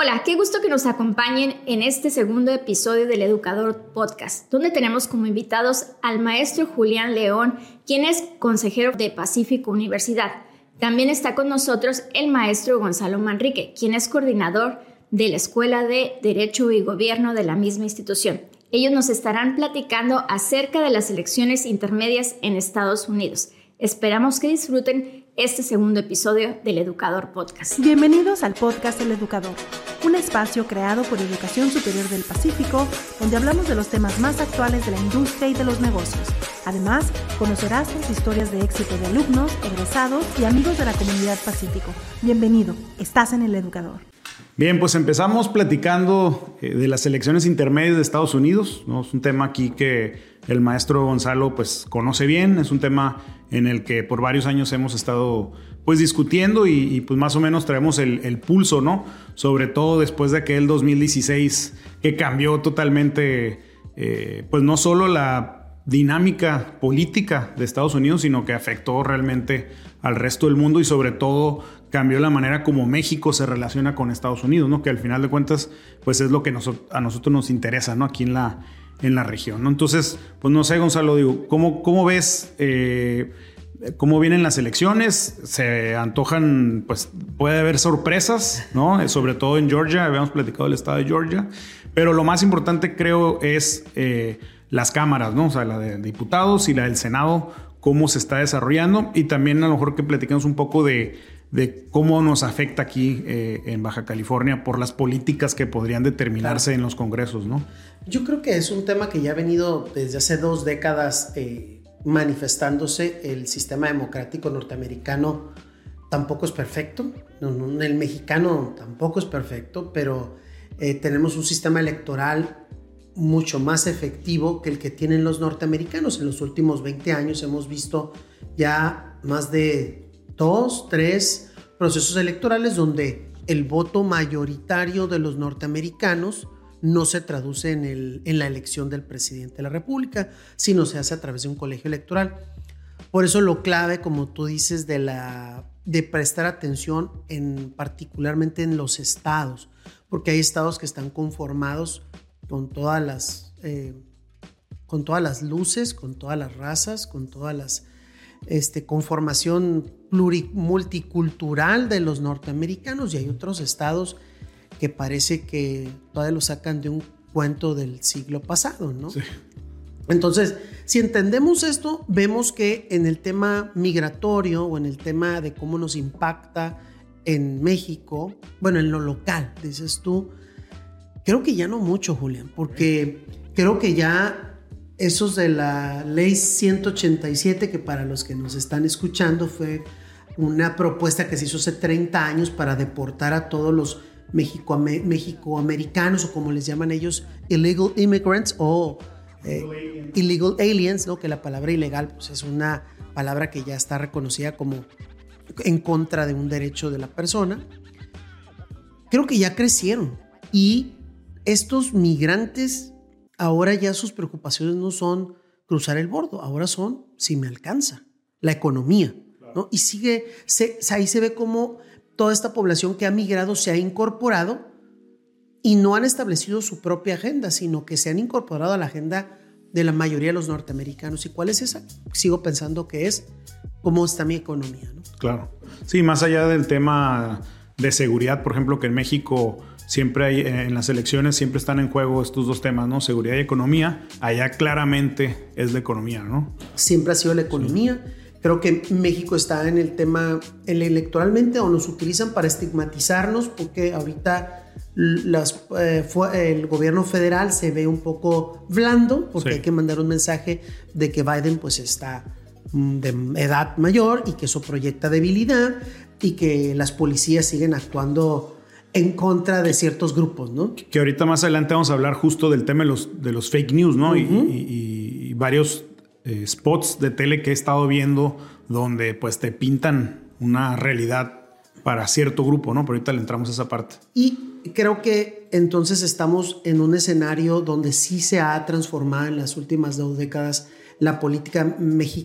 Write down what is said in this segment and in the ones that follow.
Hola, qué gusto que nos acompañen en este segundo episodio del Educador Podcast, donde tenemos como invitados al maestro Julián León, quien es consejero de Pacífico Universidad. También está con nosotros el maestro Gonzalo Manrique, quien es coordinador de la Escuela de Derecho y Gobierno de la misma institución. Ellos nos estarán platicando acerca de las elecciones intermedias en Estados Unidos. Esperamos que disfruten este segundo episodio del Educador Podcast. Bienvenidos al podcast El Educador, un espacio creado por Educación Superior del Pacífico, donde hablamos de los temas más actuales de la industria y de los negocios. Además, conocerás las historias de éxito de alumnos, egresados y amigos de la comunidad Pacífico. Bienvenido, estás en El Educador. Bien, pues empezamos platicando eh, de las elecciones intermedias de Estados Unidos. ¿no? Es un tema aquí que el maestro Gonzalo pues conoce bien, es un tema en el que por varios años hemos estado pues discutiendo y, pues más o menos traemos el, pulso, ¿no? Sobre todo después de aquel 2016 que cambió totalmente eh, pues no solo la dinámica política de Estados Unidos, sino que afectó realmente al resto del mundo y sobre todo cambió la manera como México se relaciona con Estados Unidos, ¿no? Que al final de cuentas, pues es lo que a nosotros nos interesa, ¿no? Aquí en la, en la región, ¿no? Entonces, pues no sé, Gonzalo, digo, ¿cómo, cómo ves eh, cómo vienen las elecciones? Se antojan, pues puede haber sorpresas, ¿no? Sobre todo en Georgia, habíamos platicado del estado de Georgia, pero lo más importante creo es eh, las cámaras, ¿no? O sea, la de diputados y la del Senado, cómo se está desarrollando y también a lo mejor que platicamos un poco de de cómo nos afecta aquí eh, en Baja California por las políticas que podrían determinarse en los congresos, ¿no? Yo creo que es un tema que ya ha venido desde hace dos décadas eh, manifestándose. El sistema democrático norteamericano tampoco es perfecto, el mexicano tampoco es perfecto, pero eh, tenemos un sistema electoral mucho más efectivo que el que tienen los norteamericanos. En los últimos 20 años hemos visto ya más de dos, tres procesos electorales donde el voto mayoritario de los norteamericanos no se traduce en, el, en la elección del presidente de la República, sino se hace a través de un colegio electoral. Por eso lo clave, como tú dices, de, la, de prestar atención en, particularmente en los estados, porque hay estados que están conformados con todas las, eh, con todas las luces, con todas las razas, con todas las este, conformación multicultural de los norteamericanos y hay otros estados que parece que todavía lo sacan de un cuento del siglo pasado, ¿no? Entonces, si entendemos esto, vemos que en el tema migratorio o en el tema de cómo nos impacta en México, bueno, en lo local, dices tú, creo que ya no mucho, Julián, porque creo que ya esos de la ley 187, que para los que nos están escuchando fue una propuesta que se hizo hace 30 años para deportar a todos los mexicoamericanos o como les llaman ellos, illegal immigrants o eh, illegal aliens, ¿no? que la palabra ilegal pues, es una palabra que ya está reconocida como en contra de un derecho de la persona. Creo que ya crecieron y estos migrantes ahora ya sus preocupaciones no son cruzar el bordo, ahora son si me alcanza, la economía. ¿no? Y sigue, ahí se ve cómo toda esta población que ha migrado se ha incorporado y no han establecido su propia agenda, sino que se han incorporado a la agenda de la mayoría de los norteamericanos. ¿Y cuál es esa? Sigo pensando que es cómo está mi economía. ¿no? Claro. Sí, más allá del tema de seguridad, por ejemplo, que en México siempre hay, eh, en las elecciones siempre están en juego estos dos temas, ¿no? Seguridad y economía. Allá claramente es la economía, ¿no? Siempre ha sido la economía. Creo que México está en el tema electoralmente o nos utilizan para estigmatizarnos porque ahorita las, eh, el gobierno federal se ve un poco blando porque hay que mandar un mensaje de que Biden pues está mm, de edad mayor y que eso proyecta debilidad y que las policías siguen actuando en contra de ciertos grupos, ¿no? Que ahorita más adelante vamos a hablar justo del tema de los, de los fake news, ¿no? y, varios eh, spots de tele que he estado viendo donde pues te pintan una realidad para cierto grupo, ¿no? Pero ahorita le entramos a esa parte. Y creo que entonces estamos en un escenario donde sí se ha transformado en las últimas dos décadas la política,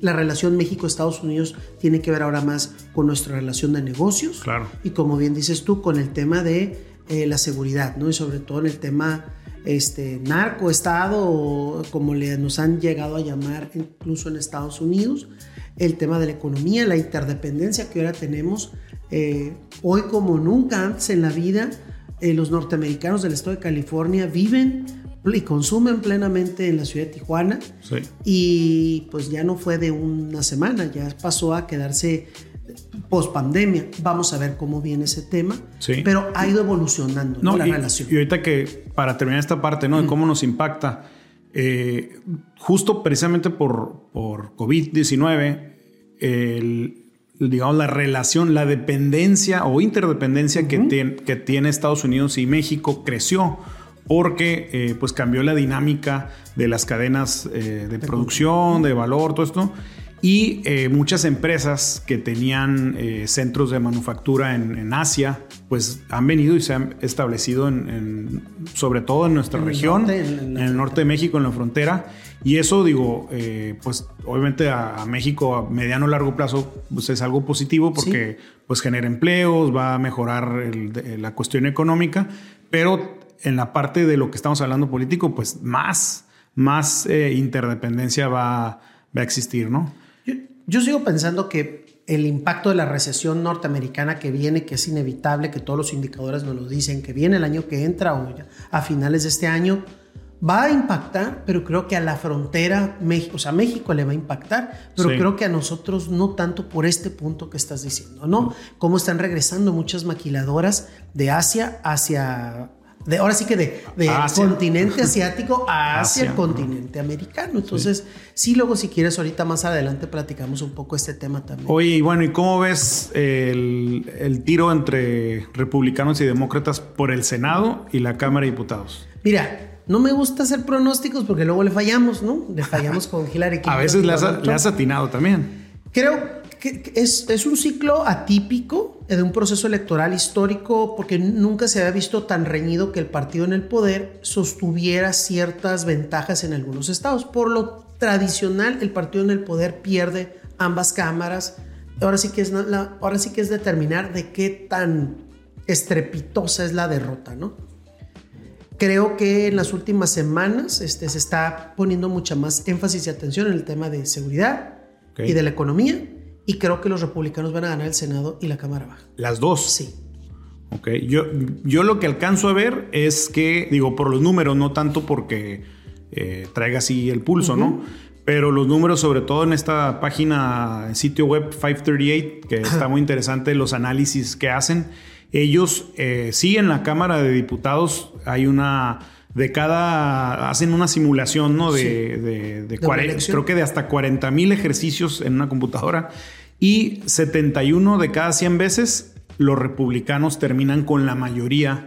la relación México-Estados Unidos tiene que ver ahora más con nuestra relación de negocios. Claro. Y como bien dices tú, con el tema de eh, la seguridad, ¿no? Y sobre todo en el tema este, narco, Estado, como le, nos han llegado a llamar incluso en Estados Unidos, el tema de la economía, la interdependencia que ahora tenemos, eh, hoy como nunca antes en la vida, eh, los norteamericanos del estado de California viven y consumen plenamente en la ciudad de Tijuana y pues ya no fue de una semana, ya pasó a quedarse post pandemia. Vamos a ver cómo viene ese tema, pero ha ido evolucionando la relación. Y ahorita que, para terminar esta parte, ¿no? De cómo nos impacta, eh, justo precisamente por, por COVID-19, digamos, la relación, la dependencia o interdependencia que, que tiene Estados Unidos y México creció porque eh, pues cambió la dinámica de las cadenas eh, de producción, de valor, todo esto. Y eh, muchas empresas que tenían centros de manufactura en, Asia, pues han venido y se han establecido en, sobre todo en nuestra región, en, el norte de México, en la frontera. Y eso, digo, eh, pues obviamente a, México a mediano o largo plazo pues es algo positivo porque pues genera empleos, va a mejorar la cuestión económica, pero en la parte de lo que estamos hablando político, pues más, más interdependencia va, va a existir, ¿no? Yo sigo pensando que el impacto de la recesión norteamericana que viene, que es inevitable, que todos los indicadores nos lo dicen, que viene el año que entra o a finales de este año, va a impactar, pero creo que a la frontera, México, o sea, México le va a impactar, pero creo que a nosotros no tanto por este punto que estás diciendo, ¿no? Cómo están regresando muchas maquiladoras de Asia hacia de, ahora sí que de, continente asiático hacia el continente americano. Entonces, sí. luego si quieres, ahorita más adelante platicamos un poco este tema también. Oye, y bueno, ¿y cómo ves el, el tiro entre republicanos y demócratas por el Senado y la Cámara de Diputados? Mira, no me gusta hacer pronósticos porque luego le fallamos, ¿no? Le fallamos con Hillary A veces le has, le has atinado también. Creo es, es, un ciclo atípico de un proceso electoral histórico porque nunca se había visto tan reñido que el partido en el poder sostuviera ciertas ventajas en algunos estados. Por lo tradicional, el partido en el poder pierde ambas cámaras. Ahora sí que es, la, ahora sí que es determinar de qué tan estrepitosa es la derrota, ¿no? Creo que en las últimas semanas este, se está poniendo mucha más énfasis y atención en el tema de seguridad y de la economía y creo que los republicanos van a ganar el Senado y la Cámara Baja. ¿Las dos? Sí. Ok, yo, yo lo que alcanzo a ver es que, digo, por los números, no tanto porque eh, traiga así el pulso, ¿no? Pero los números, sobre todo en esta página, sitio web 538, que está muy interesante, los análisis que hacen, ellos eh, sí en la Cámara de Diputados hay una de cada, hacen una simulación, ¿no? De, de, creo que de hasta 40 mil ejercicios en una computadora y 71 de cada 100 veces los republicanos terminan con la mayoría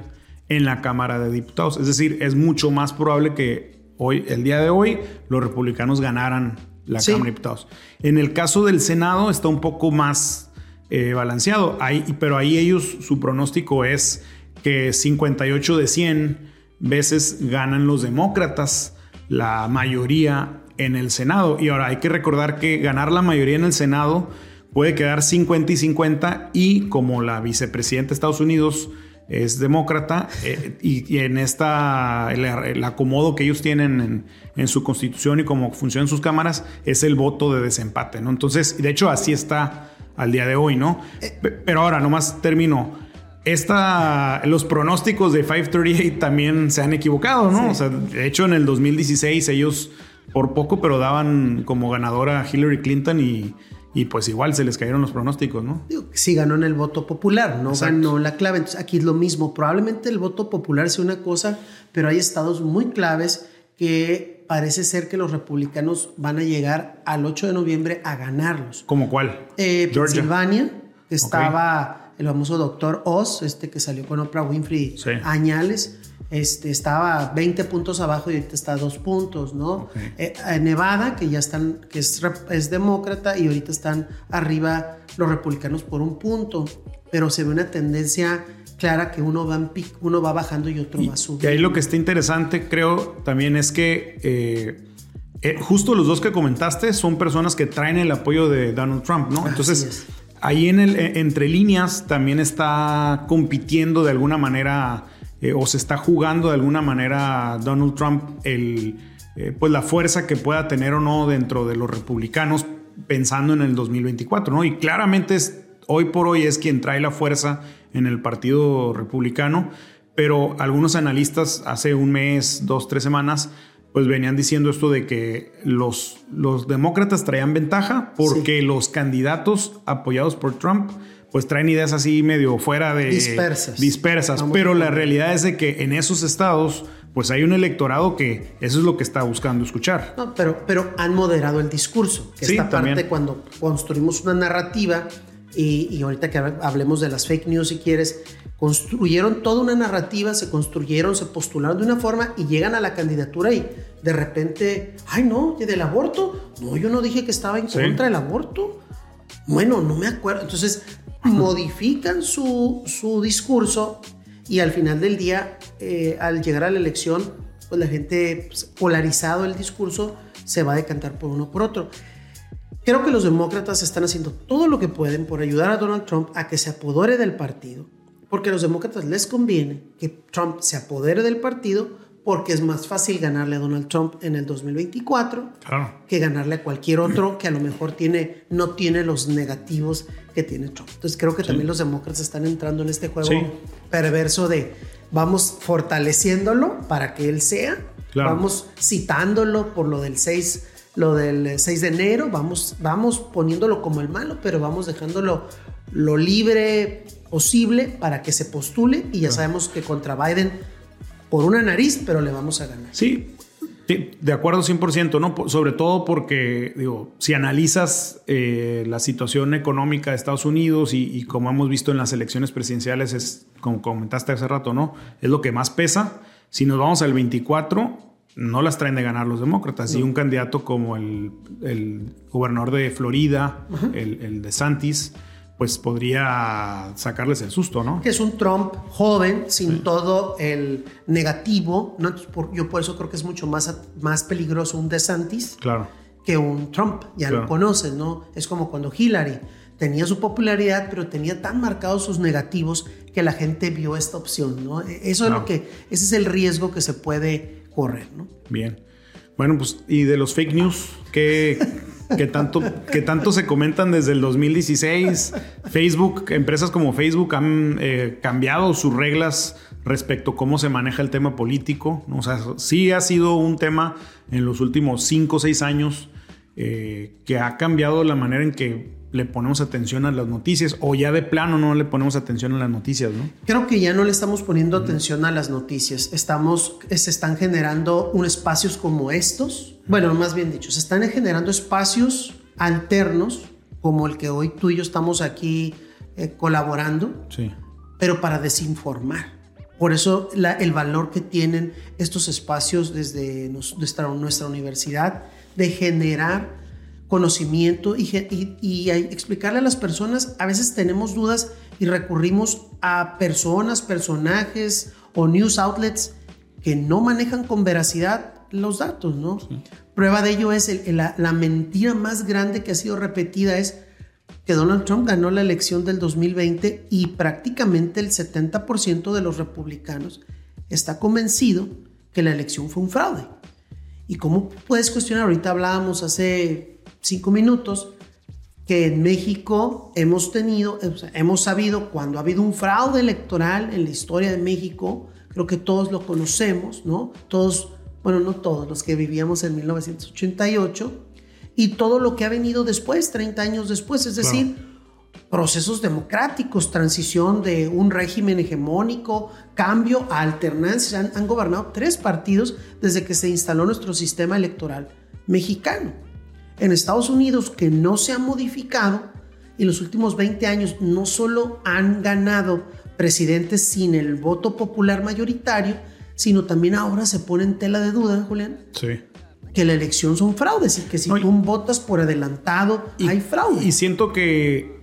en la Cámara de Diputados. Es decir, es mucho más probable que hoy, el día de hoy, los republicanos ganaran la Cámara de Diputados. En el caso del Senado está un poco más eh, balanceado, ahí, pero ahí ellos, su pronóstico es que 58 de 100 veces ganan los demócratas la mayoría en el Senado. Y ahora hay que recordar que ganar la mayoría en el Senado puede quedar 50 y 50 y como la vicepresidenta de Estados Unidos es demócrata eh, y, en esta el, acomodo que ellos tienen en, su constitución y cómo funcionan sus cámaras es el voto de desempate, ¿no? Entonces, de hecho así está al día de hoy, ¿no? Eh. Pero ahora nomás termino. Esta, los pronósticos de 538 también se han equivocado, ¿no? O sea, de hecho en el 2016 ellos por poco pero daban como ganadora a Hillary Clinton y y pues igual se les cayeron los pronósticos, ¿no? sí ganó en el voto popular, no ganó la clave. Entonces aquí es lo mismo. Probablemente el voto popular sea una cosa, pero hay estados muy claves que parece ser que los republicanos van a llegar al 8 de noviembre a ganarlos. ¿Cómo cuál? Eh, Pensilvania, estaba el famoso doctor Oz, este que salió con Oprah Winfrey añales este, estaba 20 puntos abajo y ahorita está a 2 puntos, ¿no? Eh, Nevada, que ya están, que es, es, demócrata y ahorita están arriba los republicanos por un punto, pero se ve una tendencia clara que uno va, uno va bajando y otro va subiendo. Y ahí lo que está interesante, creo, también es que eh, eh, justo los dos que comentaste son personas que traen el apoyo de Donald Trump, ¿no? Entonces ahí en el, entre líneas también está compitiendo de alguna manera eh, o se está jugando de alguna manera Donald Trump el, eh, pues la fuerza que pueda tener o no dentro de los republicanos pensando en el 2024, ¿no? Y claramente es, hoy por hoy es quien trae la fuerza en el Partido Republicano, pero algunos analistas hace un mes, dos, tres semanas, pues venían diciendo esto de que los, los demócratas traían ventaja porque los candidatos apoyados por Trump pues traen ideas así medio fuera de dispersas. Dispersas, pero la realidad es de que en esos estados pues hay un electorado que eso es lo que está buscando escuchar. No, pero, pero han moderado el discurso. Que esta parte cuando construimos una narrativa y, y, ahorita que hablemos de las fake news si quieres, construyeron toda una narrativa, se construyeron, se postularon de una forma y llegan a la candidatura y de repente, ay no, del aborto, no, yo no dije que estaba en contra del aborto. Bueno, no me acuerdo. Entonces, modifican su, su discurso y al final del día, eh, al llegar a la elección, pues la gente pues, polarizado el discurso se va a decantar por uno por otro. Creo que los demócratas están haciendo todo lo que pueden por ayudar a Donald Trump a que se apodere del partido porque a los demócratas les conviene que Trump se apodere del partido porque es más fácil ganarle a Donald Trump en el 2024 que ganarle a cualquier otro que a lo mejor tiene, no tiene los negativos que tiene Trump. Entonces creo que también los demócratas están entrando en este juego perverso de vamos fortaleciéndolo para que él sea, vamos citándolo por lo del 6 lo del 6 de enero, vamos, vamos poniéndolo como el malo, pero vamos dejándolo lo libre posible para que se postule y ya sabemos que contra Biden por una nariz, pero le vamos a ganar. Sí, de acuerdo 100%, ¿no? Sobre todo porque, digo, si analizas eh, la situación económica de Estados Unidos y, como hemos visto en las elecciones presidenciales, es, como comentaste hace rato, ¿no? Es lo que más pesa. Si nos vamos al 24, no las traen de ganar los demócratas. Y un candidato como el, gobernador de Florida, el, el de Santis, pues podría sacarles el susto, ¿no? Que es un Trump joven, sin todo el negativo, ¿no? yo por eso creo que es mucho más, más peligroso un DeSantis claro. que un Trump, ya lo conocen, ¿no? Es como cuando Hillary tenía su popularidad, pero tenía tan marcados sus negativos que la gente vio esta opción, ¿no? E, eso es lo que, ese es el riesgo que se puede correr, ¿no? Bien. Bueno, pues, ¿y de los fake news? ¿Qué, que tanto, que tanto se comentan desde el 2016. Facebook, empresas como Facebook han eh, cambiado sus reglas respecto a cómo se maneja el tema político. O sea, sí ha sido un tema en los últimos 5 o 6 años eh, que ha cambiado la manera en que le ponemos atención a las noticias o ya de plano no le ponemos atención a las noticias, ¿no? Creo que ya no le estamos poniendo atención a las noticias. Estamos, se están generando un espacios como estos. Bueno, más bien dicho, se están generando espacios alternos como el que hoy tú y yo estamos aquí eh, colaborando, sí. pero para desinformar. Por eso el valor que tienen estos espacios desde nuestra, nuestra universidad de generar conocimiento y, explicarle a las personas, a veces tenemos dudas y recurrimos a personas, personajes o news outlets que no manejan con veracidad los datos, ¿no? Prueba de ello es la, la, mentira más grande que ha sido repetida es que Donald Trump ganó la elección del 2020 y prácticamente el 70% de los republicanos está convencido que la elección fue un fraude. ¿Y cómo puedes cuestionar? Ahorita hablábamos hace cinco minutos que en México hemos tenido, hemos sabido cuando ha habido un fraude electoral en la historia de México, creo que todos lo conocemos, ¿no? Todos, bueno, no todos, los que vivíamos en 1988, y todo lo que ha venido después, 30 años después, es decir, procesos democráticos, transición de un régimen hegemónico, cambio a alternancia. Han, han gobernado tres partidos desde que se instaló nuestro sistema electoral mexicano en Estados Unidos que no se ha modificado y los últimos 20 años no solo han ganado presidentes sin el voto popular mayoritario, sino también ahora se pone en tela de duda, Julián. Sí. Que la elección son fraudes y que si tú votas por adelantado hay fraude. Y siento que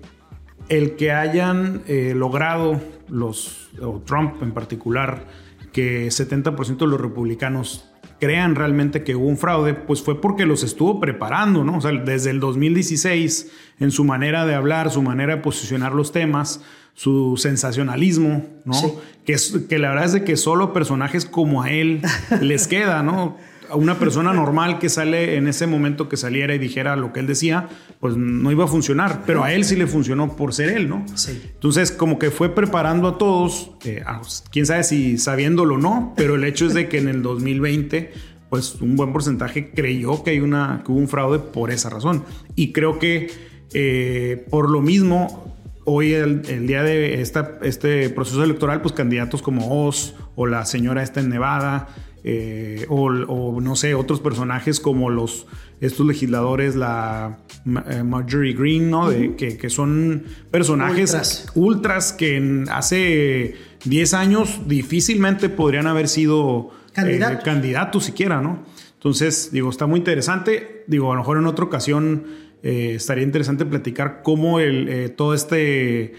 el que hayan eh, logrado los, o Trump en particular, que 70% de los republicanos crean realmente que hubo un fraude, pues fue porque los estuvo preparando, ¿no? O sea, desde el 2016, en su manera de hablar, su manera de posicionar los temas, su sensacionalismo, ¿no? Que, que la verdad es de que solo personajes como a él les queda, ¿no? A una persona normal que sale en ese momento que saliera y dijera lo que él decía, pues no iba a funcionar, pero a él sí le funcionó por ser él, ¿no? Sí. Entonces, como que fue preparando a todos, eh, quién sabe si sabiéndolo o no, pero el hecho es de que en el 2020, pues un buen porcentaje creyó que, hay una, que hubo un fraude por esa razón. Y creo que eh, por lo mismo, hoy el, día de esta, este proceso electoral, pues candidatos como Oz o la señora esta en Nevada, eh, o, no sé, otros personajes como los, estos legisladores, la eh, Marjorie Green, ¿no? de, que, son personajes ultras, que hace 10 años difícilmente podrían haber sido eh, candidatos siquiera, ¿no? Entonces, digo, está muy interesante. Digo, a lo mejor en otra ocasión estaría interesante platicar cómo el, todo este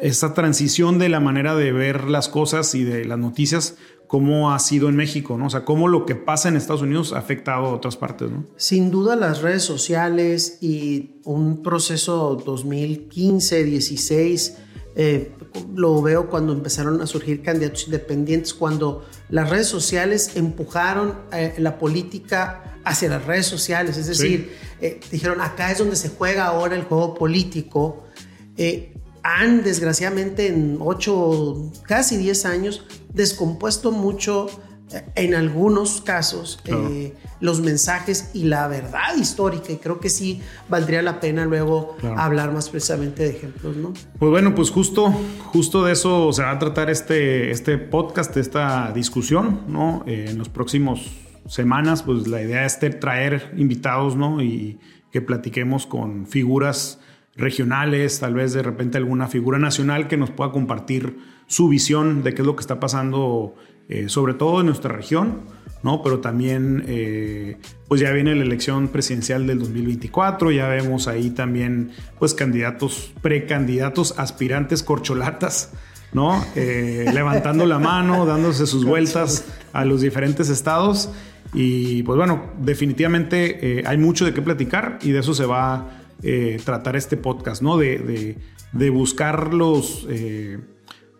esta transición de la manera de ver las cosas y de las noticias cómo ha sido en México, ¿no? O sea, cómo lo que pasa en Estados Unidos ha afectado a otras partes, ¿no? Sin duda las redes sociales y un proceso 2015, 16, eh, lo veo cuando empezaron a surgir candidatos independientes, cuando las redes sociales empujaron eh, la política hacia las redes sociales, es decir, eh, dijeron, acá es donde se juega ahora el juego político han desgraciadamente en 8, casi 10 años descompuesto mucho eh, en algunos casos eh, los mensajes y la verdad histórica y creo que sí valdría la pena luego hablar más precisamente de ejemplos, ¿no? Pues bueno, pues justo, justo de eso se va a tratar este, este podcast, esta discusión, ¿no? Eh, en los próximos semanas, pues la idea es traer invitados, ¿no? Y que platiquemos con figuras regionales, tal vez de repente alguna figura nacional que nos pueda compartir su visión de qué es lo que está pasando, eh, sobre todo en nuestra región, ¿no? Pero también, eh, pues ya viene la elección presidencial del 2024, ya vemos ahí también, pues candidatos, precandidatos, aspirantes, corcholatas, ¿no? Eh, levantando la mano, dándose sus vueltas a los diferentes estados. Y pues bueno, definitivamente hay mucho de qué platicar y de eso se va eh, tratar este podcast, ¿no? De, de, buscar los, eh,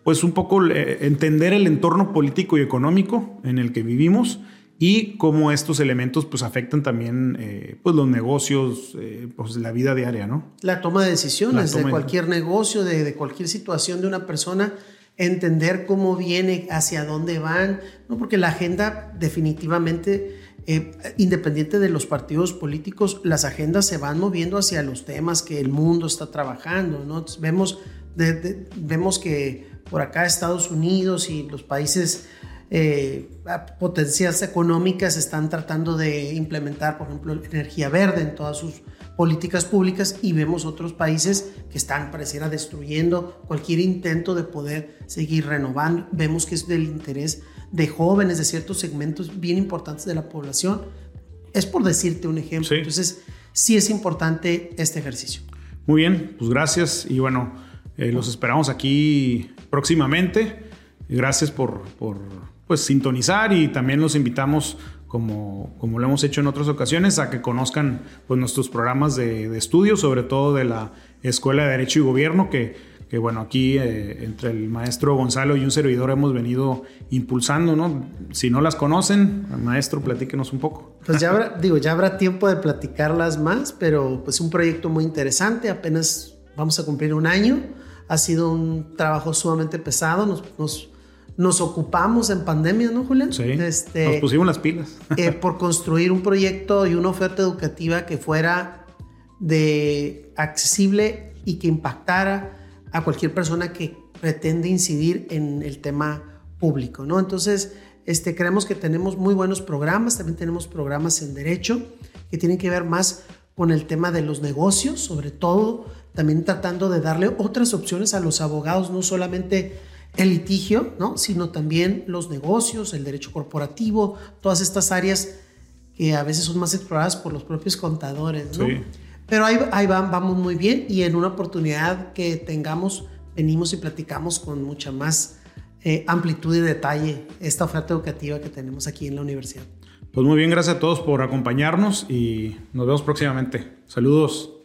pues un poco eh, entender el entorno político y económico en el que vivimos y cómo estos elementos pues afectan también pues los negocios, pues la vida diaria, ¿no? La toma de decisiones de cualquier negocio, de, de, cualquier situación de una persona, entender cómo viene, hacia dónde van, ¿no? Porque la agenda definitivamente eh, independiente de los partidos políticos, las agendas se van moviendo hacia los temas que el mundo está trabajando. ¿no? vemos, vemos que por acá Estados Unidos y los países eh, potencias económicas están tratando de implementar, por ejemplo, energía verde en todas sus políticas públicas y vemos otros países que están, pareciera, destruyendo cualquier intento de poder seguir renovando. Vemos que es del interés de jóvenes, de ciertos segmentos bien importantes de la población. Es por decirte un ejemplo. Entonces, sí es importante este ejercicio. Muy bien, pues gracias y bueno, eh, los esperamos aquí próximamente. Gracias por, por pues, sintonizar y también los invitamos, como, como lo hemos hecho en otras ocasiones, a que conozcan pues, nuestros programas de, de estudio, sobre todo de la Escuela de Derecho y Gobierno, que que bueno, aquí eh, entre el maestro Gonzalo y un servidor hemos venido impulsando, ¿no? Si no las conocen, maestro, platíquenos un poco. Pues ya habrá, digo, ya habrá tiempo de platicarlas más, pero pues un proyecto muy interesante, apenas vamos a cumplir un año, ha sido un trabajo sumamente pesado, nos, nos, nos ocupamos en pandemia, ¿no, Julián? Sí, este, nos pusimos las pilas. Eh, por construir un proyecto y una oferta educativa que fuera de accesible y que impactara a cualquier persona que pretende incidir en el tema público, ¿no? Entonces, este, creemos que tenemos muy buenos programas, también tenemos programas en derecho que tienen que ver más con el tema de los negocios, sobre todo también tratando de darle otras opciones a los abogados, no solamente el litigio, ¿no? sino también los negocios, el derecho corporativo, todas estas áreas que a veces son más exploradas por los propios contadores. ¿no? Pero ahí, vamos muy bien y en una oportunidad que tengamos, venimos y platicamos con mucha más eh, amplitud y detalle esta oferta educativa que tenemos aquí en la universidad. Pues muy bien, gracias a todos por acompañarnos y nos vemos próximamente. Saludos.